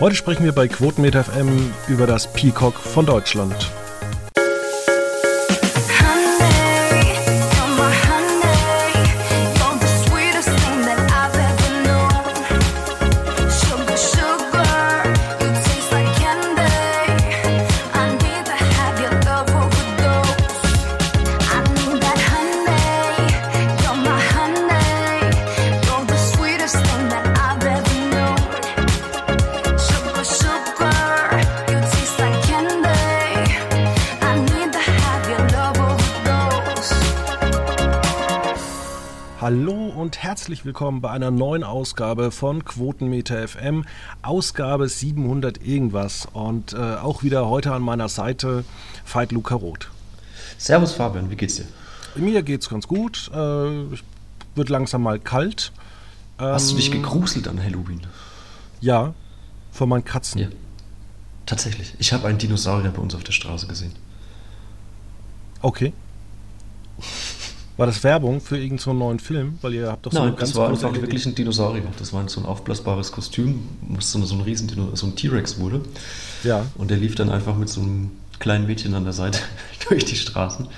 Heute sprechen wir bei Quotenmeter FM über das Peacock von Deutschland. Herzlich willkommen bei einer neuen Ausgabe von Quotenmeter FM, Ausgabe 700 irgendwas und äh, auch wieder heute an meiner Seite Veit Luca Roth. Servus Fabian, wie geht's dir? Mir geht's ganz gut, äh, wird langsam mal kalt. Hast du dich ähm, gegruselt an Halloween? Ja, von meinen Katzen. Ja. Tatsächlich, ich habe einen Dinosaurier bei uns auf der Straße gesehen. Okay. War das Werbung für irgendeinen so neuen Film? Weil ihr habt doch so Nein, das war einfach wirklich ein Dinosaurier. Das war so ein aufblasbares Kostüm, was so, so ein riesen so ein T-Rex wurde. Ja. Und der lief dann einfach mit so einem kleinen Mädchen an der Seite durch die Straßen.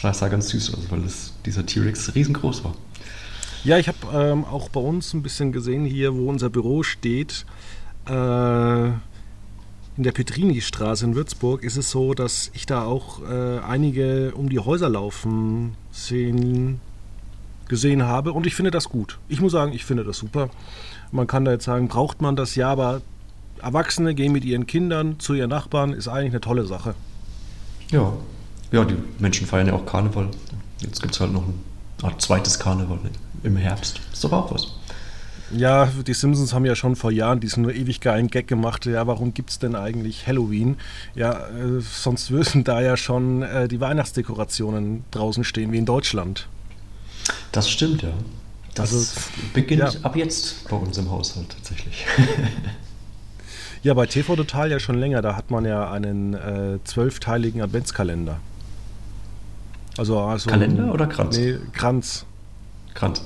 Das sah ganz süß aus, weil das, dieser T-Rex riesengroß war. Ja, ich habe ähm, auch bei uns ein bisschen gesehen hier, wo unser Büro steht. Äh, in der Petrini-Straße in Würzburg ist es so, dass ich da auch äh, einige um die Häuser laufen sehen, gesehen habe und ich finde das gut. Ich muss sagen, ich finde das super. Man kann da jetzt sagen, braucht man das ja, aber Erwachsene gehen mit ihren Kindern zu ihren Nachbarn, ist eigentlich eine tolle Sache. Ja, ja, die Menschen feiern ja auch Karneval. Jetzt gibt es halt noch ein zweites Karneval im Herbst. Ist doch auch was. Ja, die Simpsons haben ja schon vor Jahren diesen nur ewig geilen Gag gemacht. Ja, warum gibt es denn eigentlich Halloween? Ja, äh, sonst würden da ja schon äh, die Weihnachtsdekorationen draußen stehen, wie in Deutschland. Das stimmt, ja. Das also, beginnt ja. ab jetzt bei uns im Haushalt tatsächlich. ja, bei TV Total ja schon länger. Da hat man ja einen äh, zwölfteiligen Adventskalender. Also, also Kalender oder Kranz? Nee, Kranz. Kranz.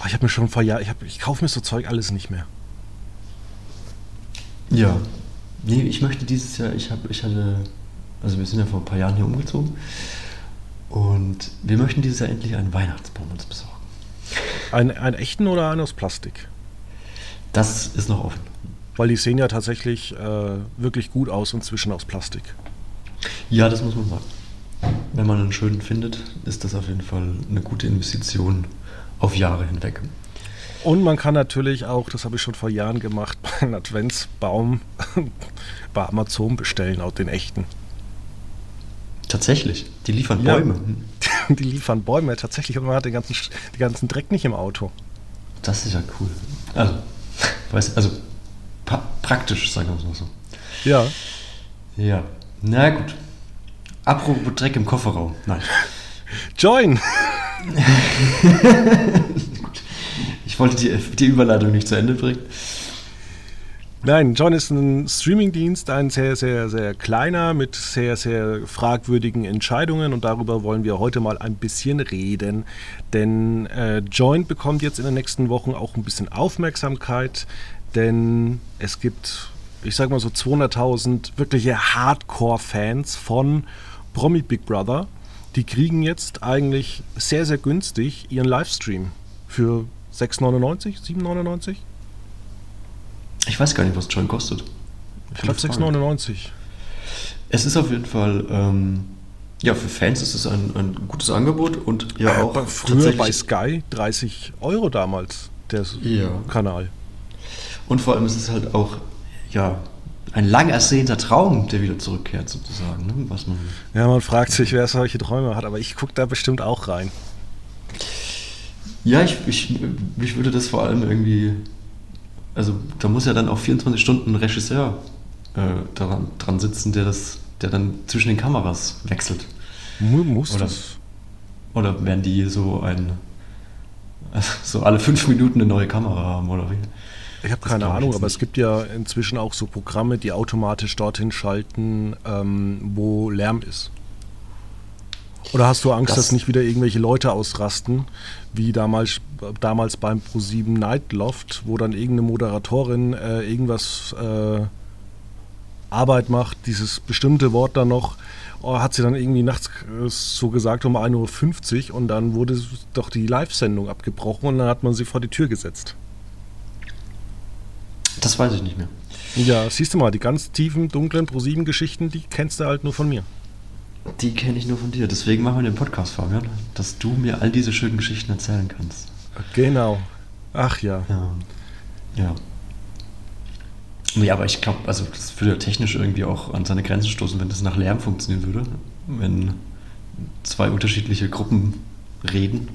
Oh, ich habe mir schon vor Jahren, ich, ich kaufe mir so Zeug alles nicht mehr. Ja. Nee, ich möchte dieses Jahr, ich habe, ich hatte, also wir sind ja vor ein paar Jahren hier umgezogen und wir möchten dieses Jahr endlich einen Weihnachtsbaum uns besorgen. Ein, einen echten oder einen aus Plastik? Das ist noch offen. Weil die sehen ja tatsächlich äh, wirklich gut aus inzwischen aus Plastik. Ja, das muss man sagen. Wenn man einen schönen findet, ist das auf jeden Fall eine gute Investition auf Jahre hinweg. Und man kann natürlich auch, das habe ich schon vor Jahren gemacht, einen Adventsbaum bei Amazon bestellen, auch den echten. Tatsächlich, die liefern Bäume. Ja, die liefern Bäume, tatsächlich. Und man hat den ganzen, den ganzen Dreck nicht im Auto. Das ist ja cool. Also, weiß, also praktisch, sagen wir es mal so. Ja. Ja, na gut. Apropos Dreck im Kofferraum. Nein. Join! ich wollte die, die Überleitung nicht zu Ende bringen. Nein, John ist ein Streamingdienst, ein sehr, sehr, sehr kleiner mit sehr, sehr fragwürdigen Entscheidungen und darüber wollen wir heute mal ein bisschen reden. Denn äh, Join bekommt jetzt in den nächsten Wochen auch ein bisschen Aufmerksamkeit, denn es gibt, ich sag mal so 200.000 wirkliche Hardcore-Fans von Promi Big Brother die kriegen jetzt eigentlich sehr, sehr günstig ihren Livestream für 6,99, 7,99? Ich weiß gar nicht, was Join kostet. Ich glaube 6,99. Es ist auf jeden Fall, ähm, ja, für Fans ist es ein, ein gutes Angebot und ja auch. Früher bei Sky 30 Euro damals, der ja. Kanal. Und vor allem ist es halt auch, ja, ein lang ersehnter Traum, der wieder zurückkehrt, sozusagen. Ne? Was man ja, man fragt sich, wer solche Träume hat, aber ich gucke da bestimmt auch rein. Ja, ich, ich, mich würde das vor allem irgendwie. Also, da muss ja dann auch 24 Stunden ein Regisseur äh, daran, dran sitzen, der, das, der dann zwischen den Kameras wechselt. Muss oder, das? Oder werden die so ein. so alle fünf Minuten eine neue Kamera haben, oder wie? Ich habe keine Ahnung, aber es gibt ja inzwischen auch so Programme, die automatisch dorthin schalten, ähm, wo Lärm ist. Oder hast du Angst, das dass nicht wieder irgendwelche Leute ausrasten, wie damals, damals beim Pro7 Nightloft, wo dann irgendeine Moderatorin äh, irgendwas äh, Arbeit macht, dieses bestimmte Wort dann noch, oh, hat sie dann irgendwie nachts äh, so gesagt um 1.50 Uhr und dann wurde doch die Live-Sendung abgebrochen und dann hat man sie vor die Tür gesetzt. Das weiß ich nicht mehr. Ja, siehst du mal, die ganz tiefen, dunklen Pro7-Geschichten, die kennst du halt nur von mir. Die kenne ich nur von dir. Deswegen machen wir den Podcast, Fabian, dass du mir all diese schönen Geschichten erzählen kannst. Genau. Ach ja. Ja. Ja. Ja, aber ich glaube, also das würde technisch irgendwie auch an seine Grenzen stoßen, wenn das nach Lärm funktionieren würde. Wenn zwei unterschiedliche Gruppen reden.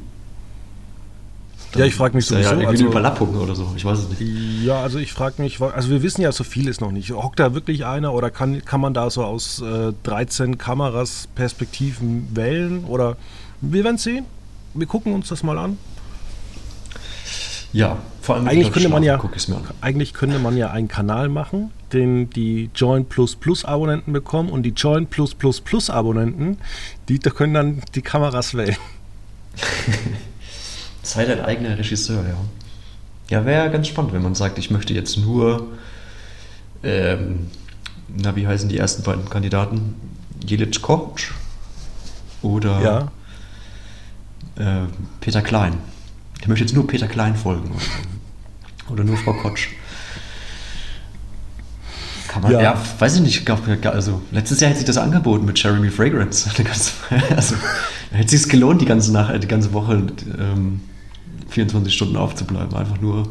Ja, ich frage mich sowieso. Ja, irgendwie also, Überlappung oder so, ich weiß es nicht. Ja, also ich frage mich, also wir wissen ja so vieles noch nicht. Hockt da wirklich einer oder kann, kann man da so aus äh, 13 Kameras Perspektiven wählen? Oder wir werden sehen. Wir gucken uns das mal an. Ja, vor allem eigentlich könnte man ja eigentlich könnte man ja einen Kanal machen, den die Join Plus Plus Abonnenten bekommen und die Join Plus Plus Plus Abonnenten, die können dann die Kameras wählen. Sei dein eigener Regisseur, ja. Ja, wäre ganz spannend, wenn man sagt, ich möchte jetzt nur, ähm, na, wie heißen die ersten beiden Kandidaten? Jelic Koch oder ja. äh, Peter Klein. Ich möchte jetzt nur Peter Klein folgen. Oder nur Frau Kotsch. Kann man, ja. ja, weiß ich nicht. Also, letztes Jahr hätte sich das angeboten mit Jeremy Fragrance. Also, hätte sich gelohnt, die ganze, Nacht, die ganze Woche ähm, 24 Stunden aufzubleiben. Einfach nur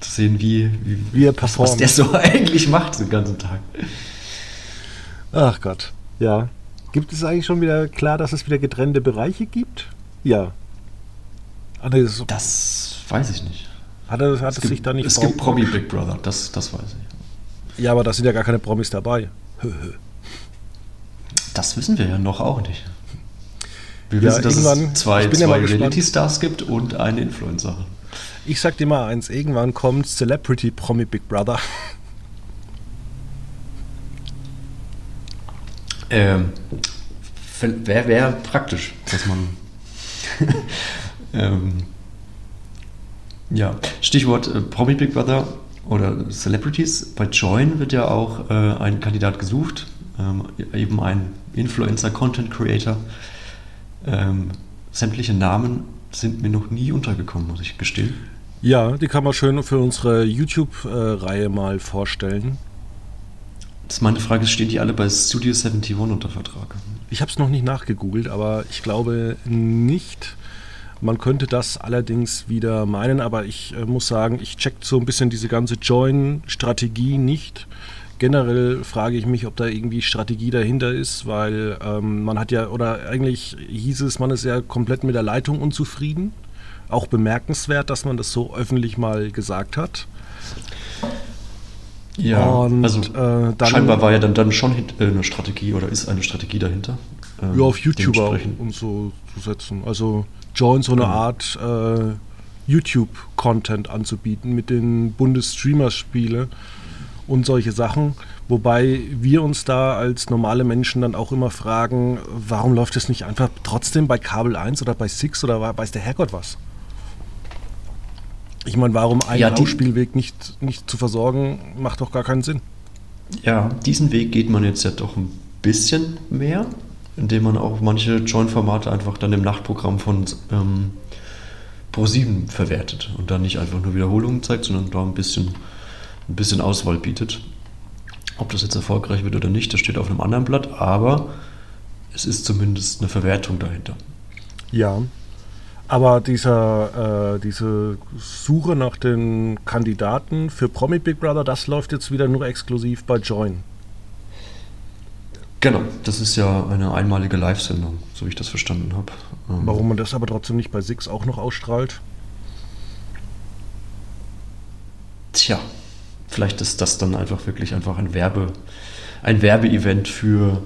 zu sehen, wie, wie, wie er performt. was der so eigentlich macht den ganzen Tag. Ach Gott, ja. Gibt es eigentlich schon wieder klar, dass es wieder getrennte Bereiche gibt? Ja, Ah, das, das, weiß ich nicht. Hat, er, hat es, es sich da nicht Es gibt Promi Big Brother, das, das weiß ich. Ja, aber da sind ja gar keine Promis dabei. das wissen wir ja noch auch nicht. Wir ja, wissen, dass es zwei, zwei Reality-Stars gibt und eine Influencer. Ich sag dir mal eins, irgendwann kommt Celebrity Promi Big Brother. Ähm, Wäre wär praktisch, dass man ähm, ja, Stichwort äh, Promi Big Brother oder Celebrities. Bei Join wird ja auch äh, ein Kandidat gesucht, ähm, eben ein Influencer, Content Creator. Ähm, sämtliche Namen sind mir noch nie untergekommen, muss ich gestehen. Ja, die kann man schön für unsere YouTube-Reihe mal vorstellen. Das ist meine Frage, stehen die alle bei Studio 71 unter Vertrag? Ich habe es noch nicht nachgegoogelt, aber ich glaube nicht. Man könnte das allerdings wieder meinen, aber ich äh, muss sagen, ich check so ein bisschen diese ganze Join-Strategie nicht. Generell frage ich mich, ob da irgendwie Strategie dahinter ist, weil ähm, man hat ja, oder eigentlich hieß es, man ist ja komplett mit der Leitung unzufrieden. Auch bemerkenswert, dass man das so öffentlich mal gesagt hat. Ja, und, also äh, dann, scheinbar war ja dann, dann schon äh, eine Strategie oder ist eine Strategie dahinter. Ähm, ja, auf YouTuber um so zu setzen. Also Join so eine mhm. Art äh, YouTube-Content anzubieten mit den Bundesstreamer-Spiele und solche Sachen. Wobei wir uns da als normale Menschen dann auch immer fragen, warum läuft es nicht einfach trotzdem bei Kabel 1 oder bei Six oder weiß der Herrgott was? Ich meine, warum einen ja, Ausspielweg nicht, nicht zu versorgen, macht doch gar keinen Sinn. Ja, diesen Weg geht man jetzt ja doch ein bisschen mehr indem man auch manche Join-Formate einfach dann im Nachtprogramm von ähm, Pro7 verwertet und dann nicht einfach nur Wiederholungen zeigt, sondern da ein bisschen, ein bisschen Auswahl bietet. Ob das jetzt erfolgreich wird oder nicht, das steht auf einem anderen Blatt, aber es ist zumindest eine Verwertung dahinter. Ja, aber dieser, äh, diese Suche nach den Kandidaten für Promi Big Brother, das läuft jetzt wieder nur exklusiv bei Join. Genau, das ist ja eine einmalige Live-Sendung, so wie ich das verstanden habe. Ähm, Warum man das aber trotzdem nicht bei Six auch noch ausstrahlt? Tja, vielleicht ist das dann einfach wirklich einfach ein Werbe, ein Werbeevent für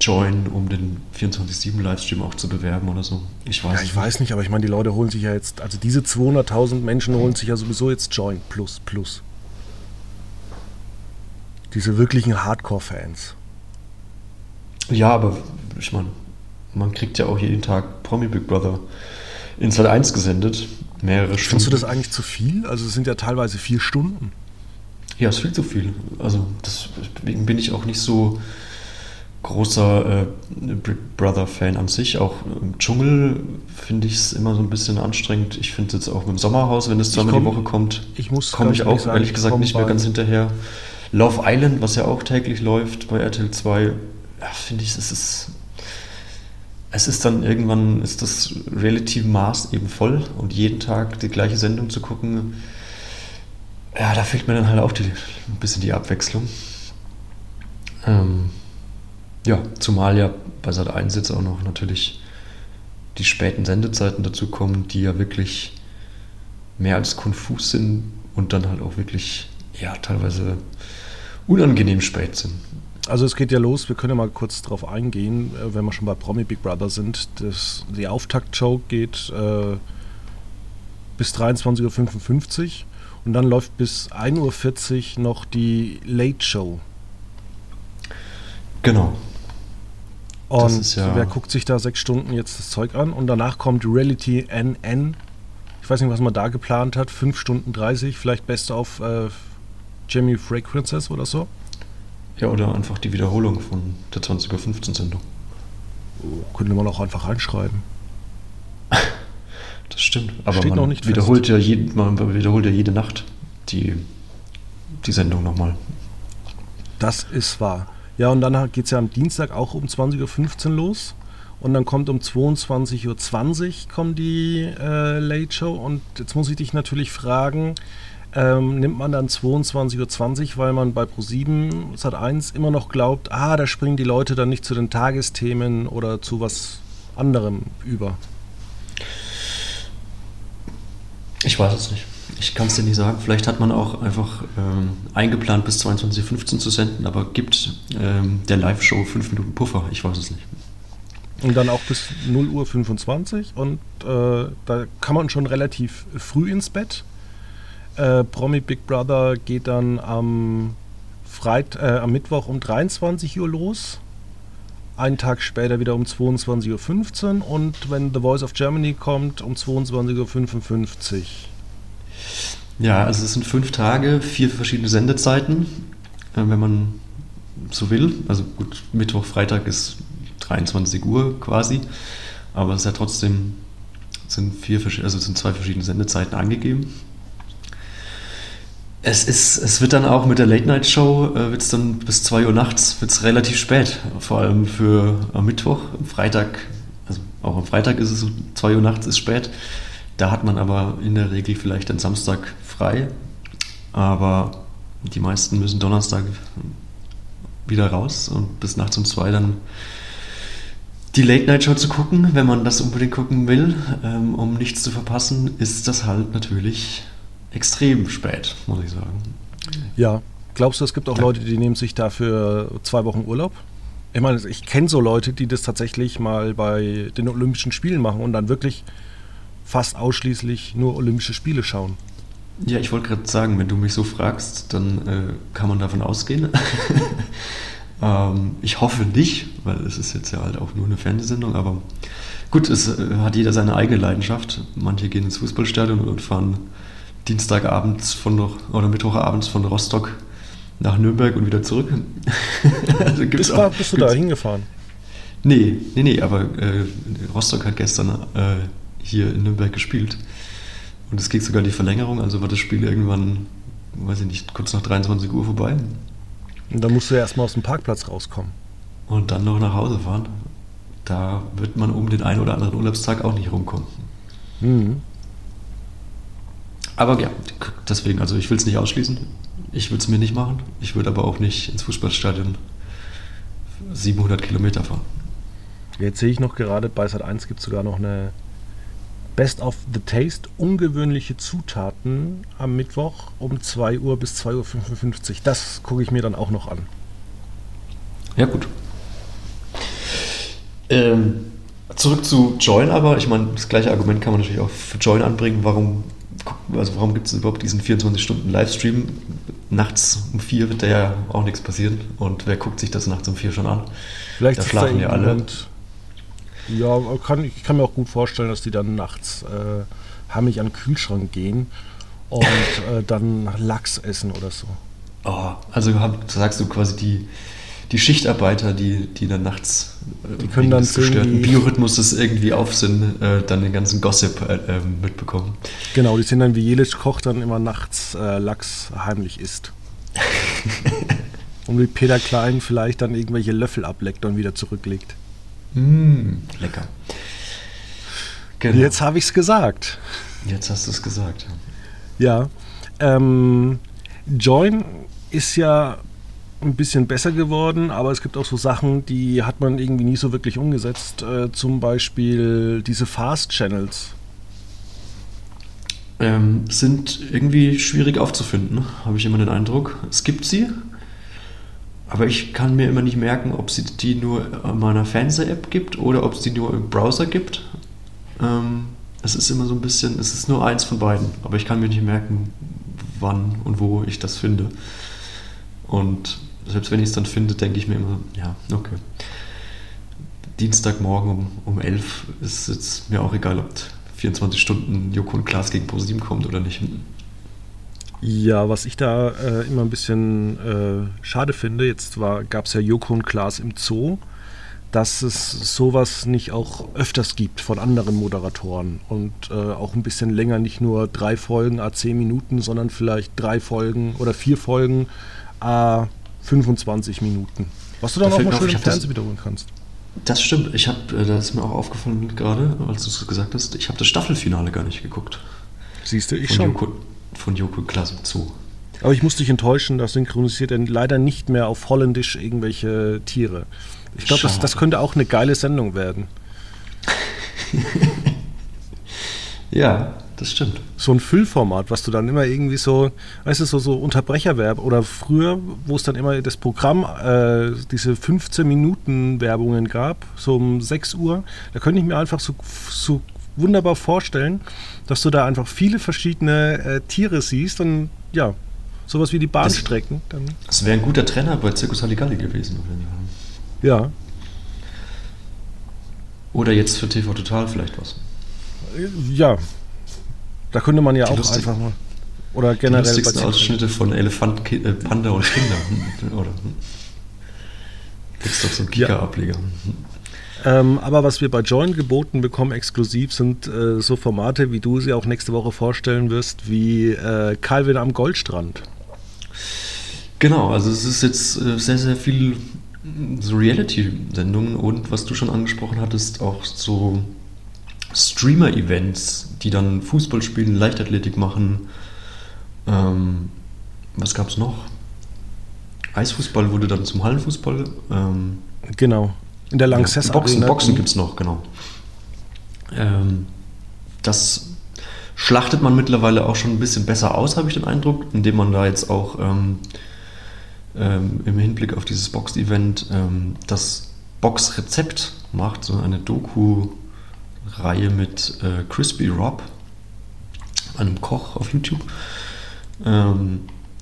Join, um den 24-7-Livestream auch zu bewerben oder so. Ich weiß, ja, ich nicht. weiß nicht, aber ich meine, die Leute holen sich ja jetzt, also diese 200.000 Menschen holen sich ja sowieso jetzt Join plus plus. Diese wirklichen Hardcore-Fans. Ja, aber ich meine, man kriegt ja auch jeden Tag Promi Big Brother in Sat 1 gesendet. Mehrere Stunden. Findest du das eigentlich zu viel? Also es sind ja teilweise vier Stunden. Ja, es ist viel zu viel. Also deswegen bin ich auch nicht so großer äh, Big Brother-Fan an sich. Auch im Dschungel finde ich es immer so ein bisschen anstrengend. Ich finde es jetzt auch im Sommerhaus, wenn es zweimal komm, die Woche kommt, komme ich auch sagen, ehrlich gesagt nicht mehr ganz hinterher. Love Island, was ja auch täglich läuft bei RTL 2, ja, finde ich, es ist es ist dann irgendwann, ist das relative Maß eben voll und jeden Tag die gleiche Sendung zu gucken, ja, da fehlt mir dann halt auch die, ein bisschen die Abwechslung. Ähm, ja, zumal ja bei Sat 1 jetzt auch noch natürlich die späten Sendezeiten dazu kommen, die ja wirklich mehr als konfus sind und dann halt auch wirklich, ja, teilweise unangenehm spät sind. Also es geht ja los, wir können ja mal kurz darauf eingehen, äh, wenn wir schon bei Promi Big Brother sind. Das, die Auftaktshow geht äh, bis 23.55 Uhr und dann läuft bis 1.40 Uhr noch die Late Show. Genau. Und ja wer guckt sich da sechs Stunden jetzt das Zeug an? Und danach kommt Reality NN. Ich weiß nicht, was man da geplant hat. Fünf Stunden 30, vielleicht best auf äh, Jamie Fragrances oder so. Ja, oder einfach die Wiederholung von der 20.15 Uhr Sendung. Oh, könnte man auch einfach reinschreiben. Das stimmt. Aber Steht man noch nicht wiederholt ja, jed, man wiederholt ja jede Nacht die, die Sendung nochmal. Das ist wahr. Ja, und dann geht es ja am Dienstag auch um 20.15 Uhr los. Und dann kommt um 22.20 Uhr kommt die äh, Late Show. Und jetzt muss ich dich natürlich fragen, ähm, nimmt man dann 22.20 Uhr, weil man bei Pro7 Sat1 immer noch glaubt, ah, da springen die Leute dann nicht zu den Tagesthemen oder zu was anderem über. Ich weiß es nicht. Ich kann es dir nicht sagen. Vielleicht hat man auch einfach ähm, eingeplant, bis 22.15 Uhr zu senden, aber gibt ähm, der Live-Show fünf Minuten Puffer. Ich weiß es nicht. Und dann auch bis 0 Uhr 25 und äh, da kann man schon relativ früh ins Bett. Äh, Promi Big Brother geht dann am, Freit äh, am Mittwoch um 23 Uhr los. Einen Tag später wieder um 22.15 Uhr und wenn The Voice of Germany kommt, um 22.55 Uhr. Ja, also es sind fünf Tage, vier verschiedene Sendezeiten, äh, wenn man so will. Also gut, Mittwoch, Freitag ist 23 Uhr quasi, aber es ist ja trotzdem sind vier, also sind zwei verschiedene Sendezeiten angegeben. Es, ist, es wird dann auch mit der Late-Night-Show, äh, wird dann bis 2 Uhr nachts, wird's relativ spät, vor allem für am Mittwoch, am Freitag, also auch am Freitag ist es so, 2 Uhr nachts ist spät. Da hat man aber in der Regel vielleicht am Samstag frei, aber die meisten müssen Donnerstag wieder raus und bis nachts um 2 dann die Late-Night-Show zu gucken, wenn man das unbedingt gucken will, ähm, um nichts zu verpassen, ist das halt natürlich extrem spät, muss ich sagen. Ja. Glaubst du, es gibt auch Leute, die nehmen sich dafür zwei Wochen Urlaub? Ich meine, ich kenne so Leute, die das tatsächlich mal bei den Olympischen Spielen machen und dann wirklich fast ausschließlich nur Olympische Spiele schauen. Ja, ich wollte gerade sagen, wenn du mich so fragst, dann äh, kann man davon ausgehen. ähm, ich hoffe nicht, weil es ist jetzt ja halt auch nur eine Fernsehsendung, aber gut, es äh, hat jeder seine eigene Leidenschaft. Manche gehen ins Fußballstadion und fahren Dienstagabends von oder Mittwochabends von Rostock nach Nürnberg und wieder zurück. also gibt's auch, bist du da hingefahren? Nee, nee, nee, aber äh, Rostock hat gestern äh, hier in Nürnberg gespielt. Und es geht sogar die Verlängerung, also war das Spiel irgendwann, weiß ich nicht, kurz nach 23 Uhr vorbei. Und dann musst du ja erstmal aus dem Parkplatz rauskommen. Und dann noch nach Hause fahren. Da wird man um den einen oder anderen Urlaubstag auch nicht rumkommen. Mhm. Aber ja, deswegen, also ich will es nicht ausschließen. Ich würde es mir nicht machen. Ich würde aber auch nicht ins Fußballstadion 700 Kilometer fahren. Jetzt sehe ich noch gerade, bei Sat 1 gibt es sogar noch eine Best of the Taste, ungewöhnliche Zutaten am Mittwoch um 2 Uhr bis 2.55 Uhr. Das gucke ich mir dann auch noch an. Ja, gut. Ähm, zurück zu Join aber. Ich meine, das gleiche Argument kann man natürlich auch für Join anbringen. Warum also warum gibt es überhaupt diesen 24-Stunden-Livestream? Nachts um vier wird da ja auch nichts passieren. Und wer guckt sich das nachts um vier schon an? Vielleicht da schlafen ja alle. Ja, kann, ich kann mir auch gut vorstellen, dass die dann nachts äh, heimlich an den Kühlschrank gehen und äh, dann Lachs essen oder so. Oh, also sagst du quasi die, die Schichtarbeiter, die, die dann nachts äh, die können dann gestörten Biorhythmus irgendwie auf sind, äh, dann den ganzen Gossip äh, ähm, mitbekommen. Genau, die sind dann wie Jelic Koch dann immer nachts äh, Lachs heimlich isst. und wie Peter Klein vielleicht dann irgendwelche Löffel ableckt und wieder zurücklegt. Mm, lecker. Genau. Jetzt habe ich es gesagt. Jetzt hast du es gesagt. Ja. ja ähm, Join ist ja ein bisschen besser geworden, aber es gibt auch so Sachen, die hat man irgendwie nie so wirklich umgesetzt. Äh, zum Beispiel diese Fast Channels. Ähm, sind irgendwie schwierig aufzufinden, habe ich immer den Eindruck. Es gibt sie, aber ich kann mir immer nicht merken, ob es die nur in meiner Fernseher-App gibt oder ob es die nur im Browser gibt. Ähm, es ist immer so ein bisschen, es ist nur eins von beiden, aber ich kann mir nicht merken, wann und wo ich das finde. Und selbst wenn ich es dann finde, denke ich mir immer, ja, okay. Dienstagmorgen um, um 11 ist jetzt mir auch egal, ob 24 Stunden Joko und Klaas gegen ProSieben kommt oder nicht. Ja, was ich da äh, immer ein bisschen äh, schade finde, jetzt gab es ja Joko und Klaas im Zoo, dass es sowas nicht auch öfters gibt von anderen Moderatoren und äh, auch ein bisschen länger, nicht nur drei Folgen a 10 Minuten, sondern vielleicht drei Folgen oder vier Folgen a 25 Minuten. Was du dann da auch mal schön im Fernsehen wiederholen kannst. Das stimmt. Ich habe, äh, das ist mir auch aufgefallen gerade, als du es gesagt hast, ich habe das Staffelfinale gar nicht geguckt. Siehst du, ich von schon. Joko, von Joko Klaas Zoo. Aber ich muss dich enttäuschen, das synchronisiert er leider nicht mehr auf Holländisch irgendwelche Tiere. Ich glaube, das, das könnte auch eine geile Sendung werden. ja, das stimmt. So ein Füllformat, was du dann immer irgendwie so, weißt du, so, so Unterbrecherwerb oder früher, wo es dann immer das Programm, äh, diese 15 Minuten Werbungen gab, so um 6 Uhr, da könnte ich mir einfach so, so wunderbar vorstellen, dass du da einfach viele verschiedene äh, Tiere siehst und ja, sowas wie die Bahnstrecken. Das, das wäre ein guter Trainer bei Circus Halligalli gewesen. Ja. Oder jetzt für TV Total vielleicht was. Ja, da könnte man ja die auch lustig, einfach mal. Oder generell. Die lustigsten Ausschnitte von Elefant, äh, Panda und Kinder. Oder gibt es doch so einen Kika-Ableger. Ähm, aber was wir bei Join geboten bekommen, exklusiv, sind äh, so Formate, wie du sie auch nächste Woche vorstellen wirst, wie äh, Calvin am Goldstrand. Genau, also es ist jetzt äh, sehr, sehr viel so Reality-Sendungen und was du schon angesprochen hattest, auch so Streamer-Events, die dann Fußball spielen, Leichtathletik machen. Ähm, was gab es noch? Eisfußball wurde dann zum Hallenfußball. Ähm, genau. In der Lanxess Boxen, Boxen gibt es noch, genau. Ähm, das schlachtet man mittlerweile auch schon ein bisschen besser aus, habe ich den Eindruck, indem man da jetzt auch ähm, ähm, im Hinblick auf dieses Box-Event ähm, das Box-Rezept macht, so eine Doku- Reihe mit äh, Crispy Rob, einem Koch auf YouTube, ähm,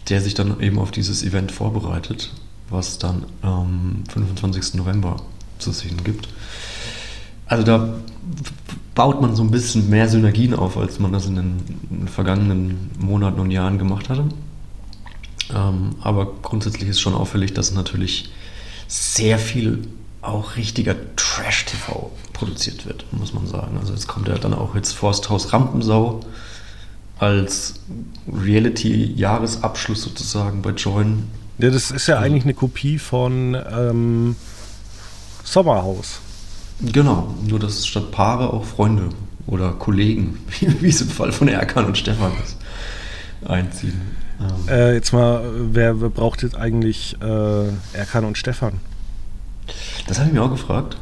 der sich dann eben auf dieses Event vorbereitet, was dann am 25. November zu sehen gibt. Also da baut man so ein bisschen mehr Synergien auf, als man das in den, in den vergangenen Monaten und Jahren gemacht hatte. Ähm, aber grundsätzlich ist schon auffällig, dass natürlich sehr viel auch richtiger Trash-TV produziert wird, muss man sagen. Also jetzt kommt ja dann auch jetzt Forsthaus Rampensau als Reality-Jahresabschluss sozusagen bei Join. Ja, das ist ja eigentlich eine Kopie von ähm, Sommerhaus. Genau, nur dass statt Paare auch Freunde oder Kollegen, wie es im Fall von Erkan und Stefan ist, einziehen. Ähm. Äh, jetzt mal, wer, wer, braucht jetzt eigentlich äh, Erkan und Stefan? Das habe ich mir auch gefragt.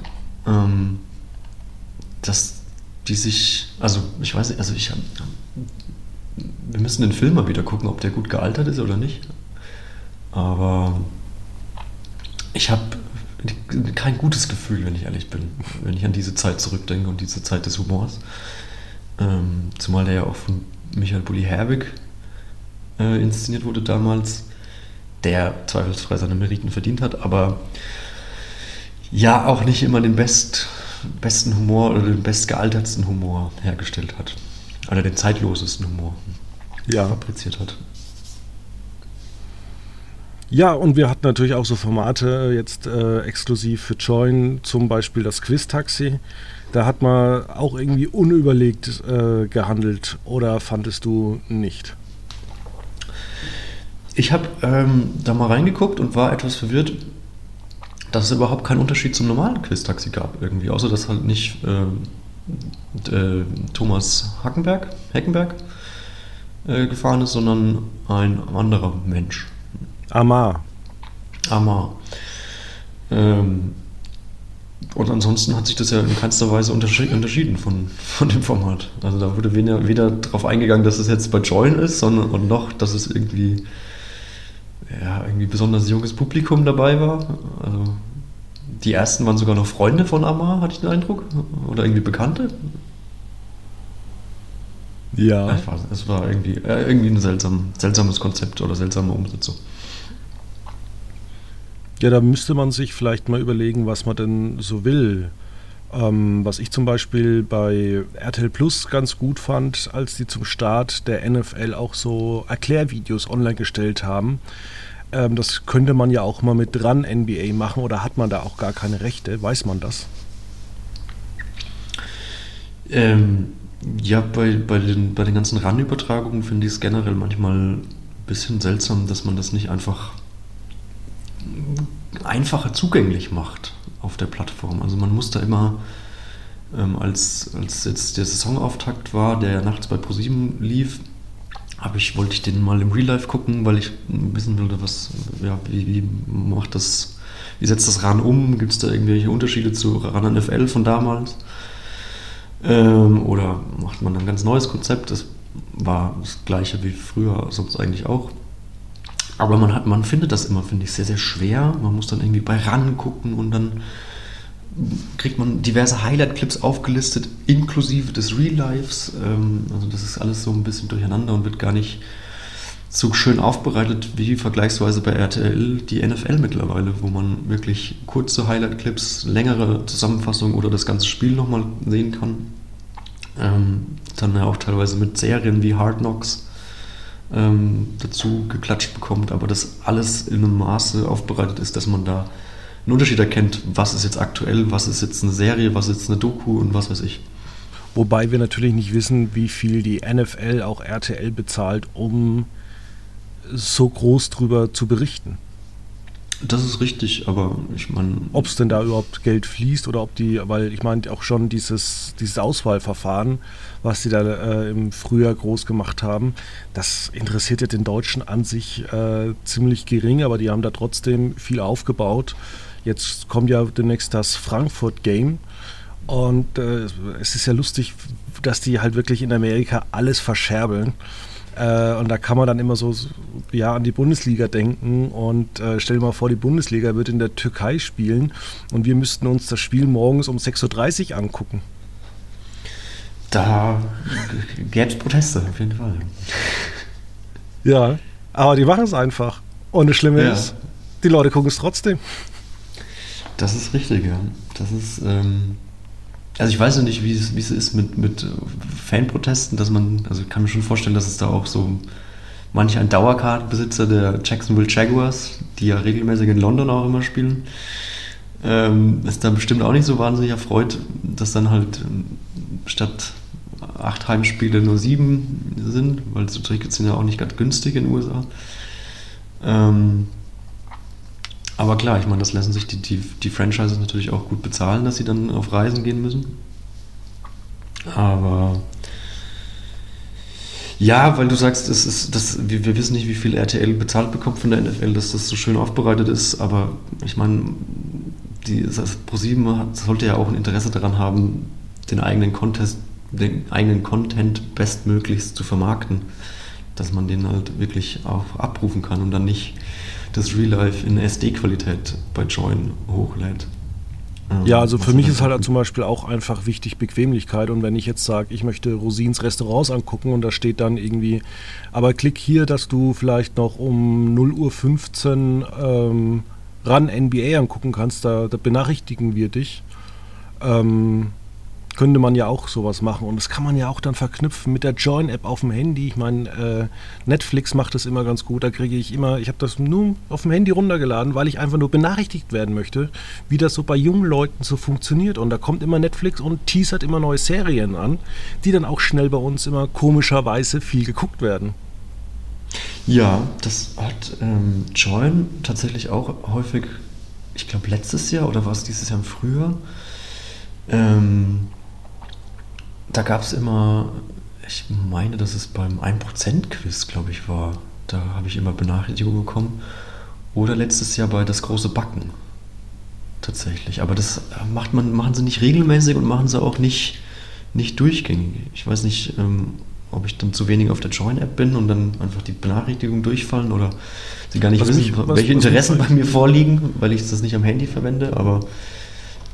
Ähm, dass die sich, also ich weiß nicht, also ich habe, wir müssen den Film mal wieder gucken, ob der gut gealtert ist oder nicht. Aber ich habe kein gutes Gefühl, wenn ich ehrlich bin, wenn ich an diese Zeit zurückdenke und diese Zeit des Humors. Ähm, zumal der ja auch von Michael Bulli Herbig äh, inszeniert wurde damals, der zweifelsfrei seine Meriten verdient hat, aber ja auch nicht immer den best besten Humor oder den bestgealtertsten Humor hergestellt hat. Oder den zeitlosesten Humor ja. fabriziert hat. Ja, und wir hatten natürlich auch so Formate äh, jetzt äh, exklusiv für Join, zum Beispiel das Quiz-Taxi. Da hat man auch irgendwie unüberlegt äh, gehandelt oder fandest du nicht? Ich habe ähm, da mal reingeguckt und war etwas verwirrt, dass es überhaupt keinen Unterschied zum normalen Quiz-Taxi gab irgendwie, außer dass halt nicht äh, äh, Thomas Hackenberg, Heckenberg äh, gefahren ist, sondern ein anderer Mensch. Amar. Amar. Ähm, und ansonsten hat sich das ja in keinster Weise unterschieden von, von dem Format. Also da wurde weder, weder darauf eingegangen, dass es jetzt bei Join ist, sondern und noch, dass es irgendwie, ja, irgendwie besonders junges Publikum dabei war. Also die ersten waren sogar noch Freunde von Amar, hatte ich den Eindruck. Oder irgendwie Bekannte. Ja. Es war irgendwie, äh, irgendwie ein seltsam, seltsames Konzept oder seltsame Umsetzung. Ja, da müsste man sich vielleicht mal überlegen, was man denn so will. Ähm, was ich zum Beispiel bei RTL Plus ganz gut fand, als die zum Start der NFL auch so Erklärvideos online gestellt haben. Ähm, das könnte man ja auch mal mit dran NBA machen oder hat man da auch gar keine Rechte? Weiß man das? Ähm, ja, bei, bei, den, bei den ganzen RAN-Übertragungen finde ich es generell manchmal ein bisschen seltsam, dass man das nicht einfach einfacher zugänglich macht auf der Plattform. Also man muss da immer, ähm, als, als jetzt der Saisonauftakt war, der nachts bei ProSieben lief, habe ich, wollte ich den mal im Real Life gucken, weil ich wissen wollte, was, ja, wie, wie macht das, wie setzt das RAN um? Gibt es da irgendwelche Unterschiede zu RAN NFL von damals? Ähm, oder macht man ein ganz neues Konzept? Das war das gleiche wie früher, sonst eigentlich auch. Aber man, hat, man findet das immer, finde ich, sehr, sehr schwer. Man muss dann irgendwie bei RAN gucken und dann kriegt man diverse Highlight-Clips aufgelistet, inklusive des Real-Lives. Ähm, also das ist alles so ein bisschen durcheinander und wird gar nicht so schön aufbereitet wie vergleichsweise bei RTL die NFL mittlerweile, wo man wirklich kurze Highlight-Clips, längere Zusammenfassungen oder das ganze Spiel nochmal sehen kann. Ähm, dann ja auch teilweise mit Serien wie Hard Knocks ähm, dazu geklatscht bekommt, aber das alles in einem Maße aufbereitet ist, dass man da einen Unterschied erkennt, was ist jetzt aktuell, was ist jetzt eine Serie, was ist jetzt eine Doku und was weiß ich. Wobei wir natürlich nicht wissen, wie viel die NFL auch RTL bezahlt, um so groß drüber zu berichten. Das ist richtig, aber ich meine. Ob es denn da überhaupt Geld fließt oder ob die, weil ich meine auch schon dieses, dieses Auswahlverfahren, was sie da äh, im Frühjahr groß gemacht haben, das interessiert ja den Deutschen an sich äh, ziemlich gering, aber die haben da trotzdem viel aufgebaut. Jetzt kommt ja demnächst das Frankfurt Game. Und äh, es ist ja lustig, dass die halt wirklich in Amerika alles verscherbeln. Äh, und da kann man dann immer so ja, an die Bundesliga denken und äh, stell dir mal vor, die Bundesliga wird in der Türkei spielen und wir müssten uns das Spiel morgens um 6.30 Uhr angucken. Da gäbe es Proteste, auf jeden Fall. Ja, aber die machen es einfach. Und das Schlimme ja. ist, die Leute gucken es trotzdem. Das ist richtig, ja. Das ist. Ähm also ich weiß ja nicht, wie es, wie es ist mit, mit Fanprotesten, dass man, also ich kann mir schon vorstellen, dass es da auch so manch ein Dauerkartenbesitzer der Jacksonville Jaguars, die ja regelmäßig in London auch immer spielen, ähm, ist dann bestimmt auch nicht so wahnsinnig erfreut, dass dann halt ähm, statt acht Heimspiele nur sieben sind, weil so Tickets sind ja auch nicht ganz günstig in den USA. Ähm, aber klar, ich meine, das lassen sich die, die, die Franchises natürlich auch gut bezahlen, dass sie dann auf Reisen gehen müssen. Aber ja, weil du sagst, es ist, das, wir, wir wissen nicht, wie viel RTL bezahlt bekommt von der NFL, dass das so schön aufbereitet ist, aber ich meine, die, das ProSieben sollte ja auch ein Interesse daran haben, den eigenen Contest, den eigenen Content bestmöglichst zu vermarkten, dass man den halt wirklich auch abrufen kann und dann nicht das Real Life in SD-Qualität bei Join hochlädt. Ähm, ja, also für mich ist halt zum Beispiel auch einfach wichtig Bequemlichkeit. Und wenn ich jetzt sage, ich möchte Rosins Restaurants angucken und da steht dann irgendwie, aber klick hier, dass du vielleicht noch um 0.15 Uhr ähm, ran NBA angucken kannst, da, da benachrichtigen wir dich. ähm, könnte man ja auch sowas machen. Und das kann man ja auch dann verknüpfen mit der Join-App auf dem Handy. Ich meine, äh, Netflix macht das immer ganz gut. Da kriege ich immer, ich habe das nur auf dem Handy runtergeladen, weil ich einfach nur benachrichtigt werden möchte, wie das so bei jungen Leuten so funktioniert. Und da kommt immer Netflix und teasert immer neue Serien an, die dann auch schnell bei uns immer komischerweise viel geguckt werden. Ja, das hat ähm, Join tatsächlich auch häufig, ich glaube letztes Jahr oder war es dieses Jahr im Frühjahr, ähm, da gab es immer, ich meine, dass es beim 1%-Quiz, glaube ich, war. Da habe ich immer Benachrichtigungen bekommen. Oder letztes Jahr bei Das große Backen. Tatsächlich. Aber das macht man, machen sie nicht regelmäßig und machen sie auch nicht, nicht durchgängig. Ich weiß nicht, ähm, ob ich dann zu wenig auf der Join-App bin und dann einfach die Benachrichtigungen durchfallen oder sie gar nicht was wissen, mich, was, welche Interessen bei mir vorliegen, weil ich das nicht am Handy verwende. Aber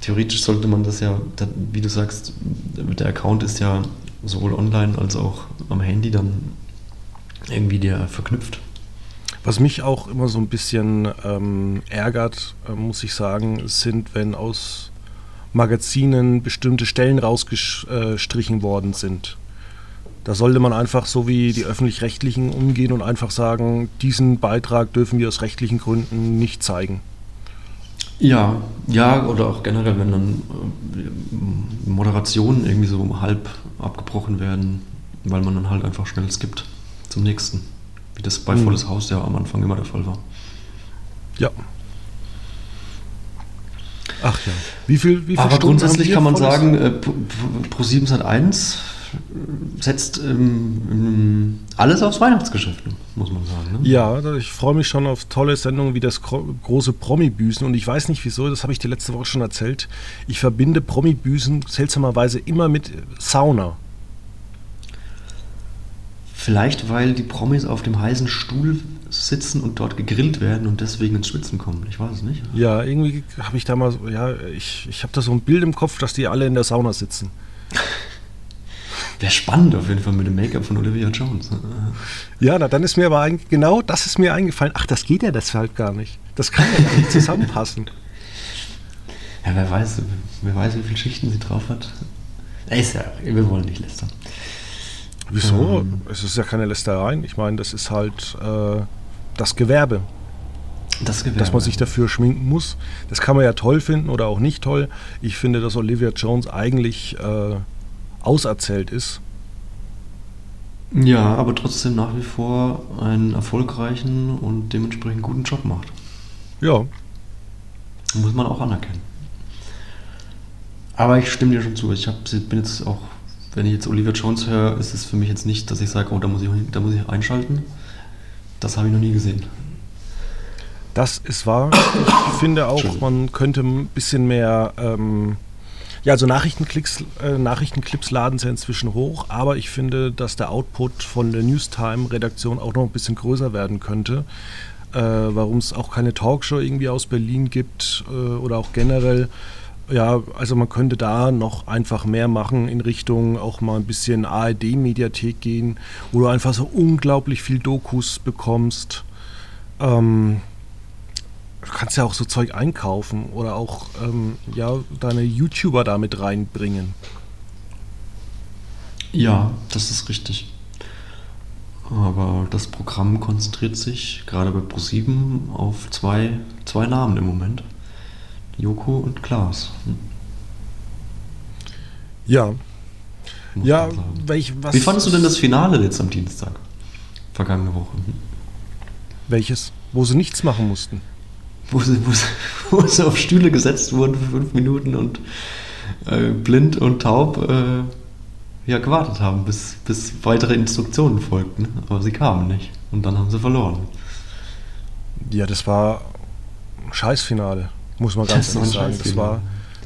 theoretisch sollte man das ja, wie du sagst, der Account ist ja sowohl online als auch am Handy dann irgendwie der verknüpft. Was mich auch immer so ein bisschen ähm, ärgert, äh, muss ich sagen, sind, wenn aus Magazinen bestimmte Stellen rausgestrichen worden sind. Da sollte man einfach so wie die öffentlich-rechtlichen umgehen und einfach sagen, diesen Beitrag dürfen wir aus rechtlichen Gründen nicht zeigen. Ja, ja, oder auch generell, wenn dann äh, Moderationen irgendwie so halb abgebrochen werden, weil man dann halt einfach schnell skippt zum nächsten. Wie das bei mhm. Volles Haus ja am Anfang immer der Fall war. Ja. Ach ja. Wie viel, wie viel Aber Stunden grundsätzlich kann man sagen, äh, Pro 7 hat 1 setzt ähm, alles aufs Weihnachtsgeschäft, muss man sagen. Ne? Ja, ich freue mich schon auf tolle Sendungen wie das große Promi-Büßen und ich weiß nicht wieso, das habe ich dir letzte Woche schon erzählt. Ich verbinde Promi-Büßen seltsamerweise immer mit Sauna. Vielleicht, weil die Promis auf dem heißen Stuhl sitzen und dort gegrillt werden und deswegen ins Schwitzen kommen. Ich weiß es nicht. Ja, irgendwie habe ich da mal, ja, ich, ich habe da so ein Bild im Kopf, dass die alle in der Sauna sitzen. Wäre spannend auf jeden Fall mit dem Make-up von Olivia Jones. Ja, na, dann ist mir aber eigentlich, genau das ist mir eingefallen. Ach, das geht ja deshalb gar nicht. Das kann ja gar nicht zusammenpassen. Ja, wer weiß, wer weiß, wie viele Schichten sie drauf hat. Ist ja, wir wollen nicht lästern. Wieso? Ähm, es ist ja keine Lästereien. Ich meine, das ist halt äh, das Gewerbe. Das Gewerbe. Dass man sich dafür schminken muss. Das kann man ja toll finden oder auch nicht toll. Ich finde, dass Olivia Jones eigentlich äh, auserzählt ist. Ja, aber trotzdem nach wie vor einen erfolgreichen und dementsprechend guten Job macht. Ja. Muss man auch anerkennen. Aber ich stimme dir schon zu. Ich hab, bin jetzt auch, wenn ich jetzt Olivia Jones höre, ist es für mich jetzt nicht, dass ich sage, oh, da muss ich, da muss ich einschalten. Das habe ich noch nie gesehen. Das ist wahr. Ich finde auch, man könnte ein bisschen mehr ähm, ja, also Nachrichtenklicks, äh, Nachrichtenclips laden sie inzwischen hoch, aber ich finde, dass der Output von der Newstime-Redaktion auch noch ein bisschen größer werden könnte. Äh, Warum es auch keine Talkshow irgendwie aus Berlin gibt äh, oder auch generell. Ja, also man könnte da noch einfach mehr machen in Richtung auch mal ein bisschen ARD-Mediathek gehen, wo du einfach so unglaublich viel Dokus bekommst. Ähm, du kannst ja auch so Zeug einkaufen oder auch ähm, ja, deine YouTuber damit reinbringen. Ja, das ist richtig. Aber das Programm konzentriert sich gerade bei Pro7 auf zwei, zwei Namen im Moment. Joko und Klaas. Hm. Ja. ja, welch, was Wie fandest du denn das Finale jetzt am Dienstag? Vergangene Woche. Hm. Welches? Wo sie nichts machen mussten wo sie, wo, sie, wo sie auf Stühle gesetzt wurden für fünf Minuten und äh, blind und taub äh, ja, gewartet haben, bis, bis weitere Instruktionen folgten. Aber sie kamen nicht. Und dann haben sie verloren. Ja, das war ein Scheißfinale, muss man ganz ehrlich sagen. Das war,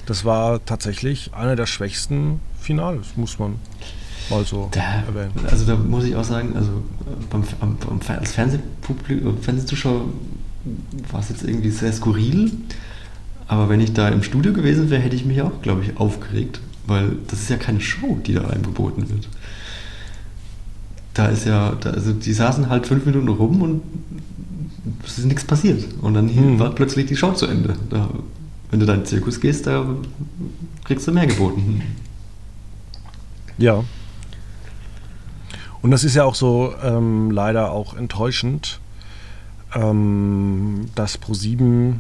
das war tatsächlich einer der schwächsten Finales, muss man mal so da, erwähnen. Also da muss ich auch sagen, also beim, beim, als Fernsehpublikum, Fernsehzuschauer war es jetzt irgendwie sehr skurril. Aber wenn ich da im Studio gewesen wäre, hätte ich mich auch, glaube ich, aufgeregt, weil das ist ja keine Show, die da einem wird. Da ist ja, da, also die saßen halt fünf Minuten rum und es ist nichts passiert. Und dann hm. war plötzlich die Show zu Ende. Da, wenn du da in den Zirkus gehst, da kriegst du mehr geboten. Ja. Und das ist ja auch so ähm, leider auch enttäuschend, ähm, dass Pro7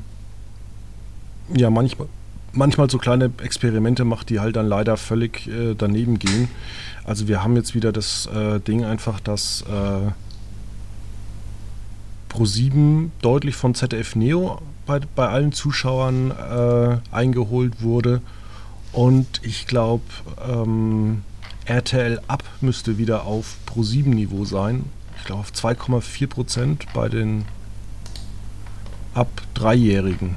ja manchmal, manchmal so kleine Experimente macht, die halt dann leider völlig äh, daneben gehen. Also wir haben jetzt wieder das äh, Ding einfach, dass äh, Pro7 deutlich von ZDF Neo bei, bei allen Zuschauern äh, eingeholt wurde. Und ich glaube, ähm, RTL Up müsste wieder auf Pro7-Niveau sein. Ich glaube auf 2,4 Prozent bei den ab Dreijährigen.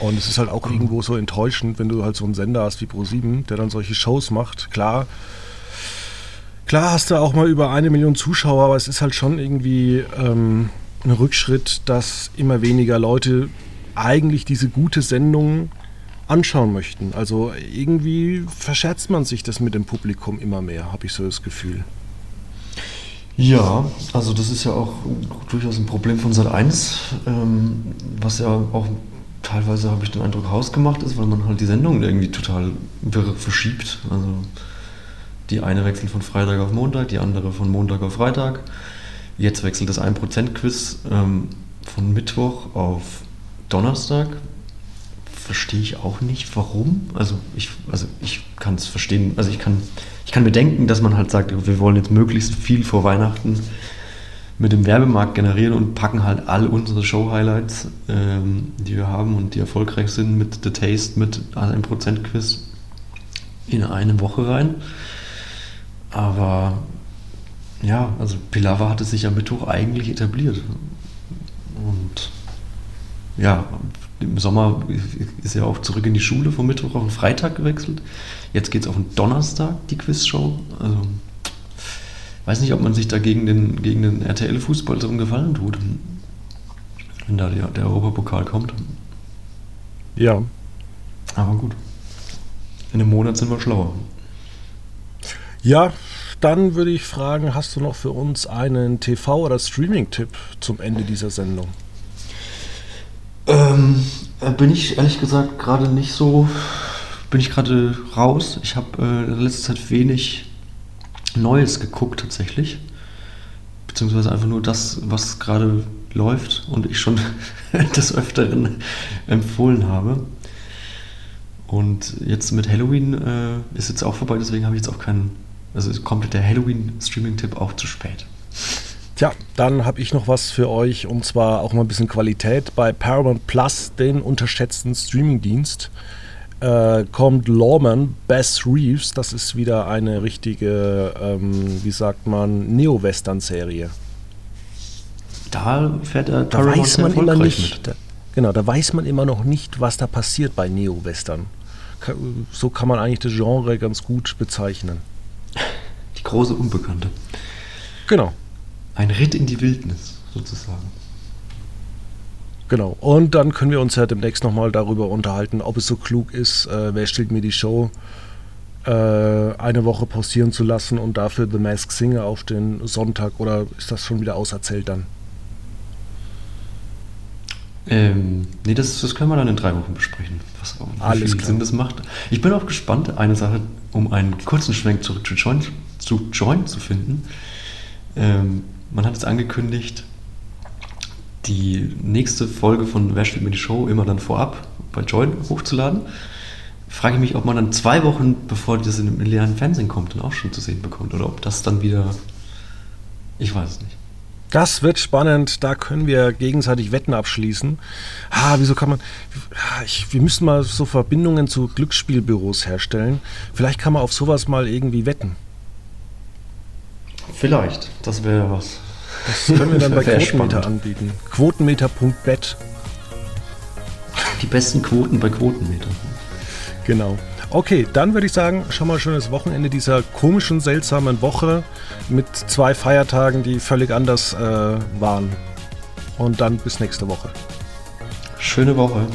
Und es ist halt auch irgendwo so enttäuschend, wenn du halt so einen Sender hast wie Pro7, der dann solche Shows macht. Klar, klar hast du auch mal über eine Million Zuschauer, aber es ist halt schon irgendwie ähm, ein Rückschritt, dass immer weniger Leute eigentlich diese gute Sendung anschauen möchten. Also irgendwie verscherzt man sich das mit dem Publikum immer mehr, habe ich so das Gefühl. Ja, also das ist ja auch durchaus ein Problem von Sat 1, ähm, was ja auch teilweise, habe ich den Eindruck, hausgemacht ist, weil man halt die Sendung irgendwie total verschiebt. Also die eine wechselt von Freitag auf Montag, die andere von Montag auf Freitag. Jetzt wechselt das 1%-Quiz ähm, von Mittwoch auf Donnerstag, verstehe ich auch nicht, warum. Also ich, also ich kann es verstehen, also ich kann, ich kann bedenken, dass man halt sagt, wir wollen jetzt möglichst viel vor Weihnachten mit dem Werbemarkt generieren und packen halt all unsere Show-Highlights, ähm, die wir haben und die erfolgreich sind, mit The Taste, mit 1%-Quiz in eine Woche rein. Aber ja, also Pilava hatte sich am Mittwoch eigentlich etabliert. Und ja, im Sommer ist er auch zurück in die Schule vom Mittwoch auf den Freitag gewechselt. Jetzt geht es auf den Donnerstag, die Quizshow. Also, weiß nicht, ob man sich da gegen den, gegen den RTL-Fußball so einen Gefallen tut, wenn da der, der Europapokal kommt. Ja. Aber gut. In einem Monat sind wir schlauer. Ja, dann würde ich fragen, hast du noch für uns einen TV- oder Streaming-Tipp zum Ende dieser Sendung? Ähm, äh, bin ich ehrlich gesagt gerade nicht so, bin ich gerade raus. Ich habe äh, in letzter Zeit wenig Neues geguckt tatsächlich. Beziehungsweise einfach nur das, was gerade läuft und ich schon des Öfteren empfohlen habe. Und jetzt mit Halloween äh, ist jetzt auch vorbei, deswegen habe ich jetzt auch keinen, also kommt der Halloween-Streaming-Tipp auch zu spät. Tja, dann habe ich noch was für euch und zwar auch mal ein bisschen Qualität. Bei Paramount Plus, den unterschätzten Streamingdienst, äh, kommt Lawman Bess Reeves. Das ist wieder eine richtige, ähm, wie sagt man, Neo-Western-Serie. Da fährt er da weiß man immer nicht. Da, genau, da weiß man immer noch nicht, was da passiert bei Neo-Western. So kann man eigentlich das Genre ganz gut bezeichnen. Die große Unbekannte. Genau. Ein Ritt in die Wildnis, sozusagen. Genau. Und dann können wir uns ja demnächst nochmal darüber unterhalten, ob es so klug ist, äh, wer stellt mir die Show äh, eine Woche pausieren zu lassen und dafür The Mask Singer auf den Sonntag oder ist das schon wieder auserzählt dann? Ähm, nee, das, das können wir dann in drei Wochen besprechen, was auch Alles viel klar. Sinn das macht. Ich bin auch gespannt, eine Sache, um einen kurzen Schwenk zurück zu Join zu, Join zu finden. Ähm, man hat es angekündigt, die nächste Folge von Wer steht mir die Show immer dann vorab bei Join hochzuladen. Frage ich mich, ob man dann zwei Wochen, bevor das in den leeren Fernsehen kommt, dann auch schon zu sehen bekommt. Oder ob das dann wieder. Ich weiß es nicht. Das wird spannend, da können wir gegenseitig Wetten abschließen. Ah, wieso kann man. Ich, wir müssen mal so Verbindungen zu Glücksspielbüros herstellen. Vielleicht kann man auf sowas mal irgendwie wetten. Vielleicht, das wäre was. Das können wir dann bei Quotenmeter spannend. anbieten. Quotenmeter.bet. Die besten Quoten bei Quotenmeter. Genau. Okay, dann würde ich sagen, schon mal schönes Wochenende dieser komischen, seltsamen Woche mit zwei Feiertagen, die völlig anders äh, waren. Und dann bis nächste Woche. Schöne Woche.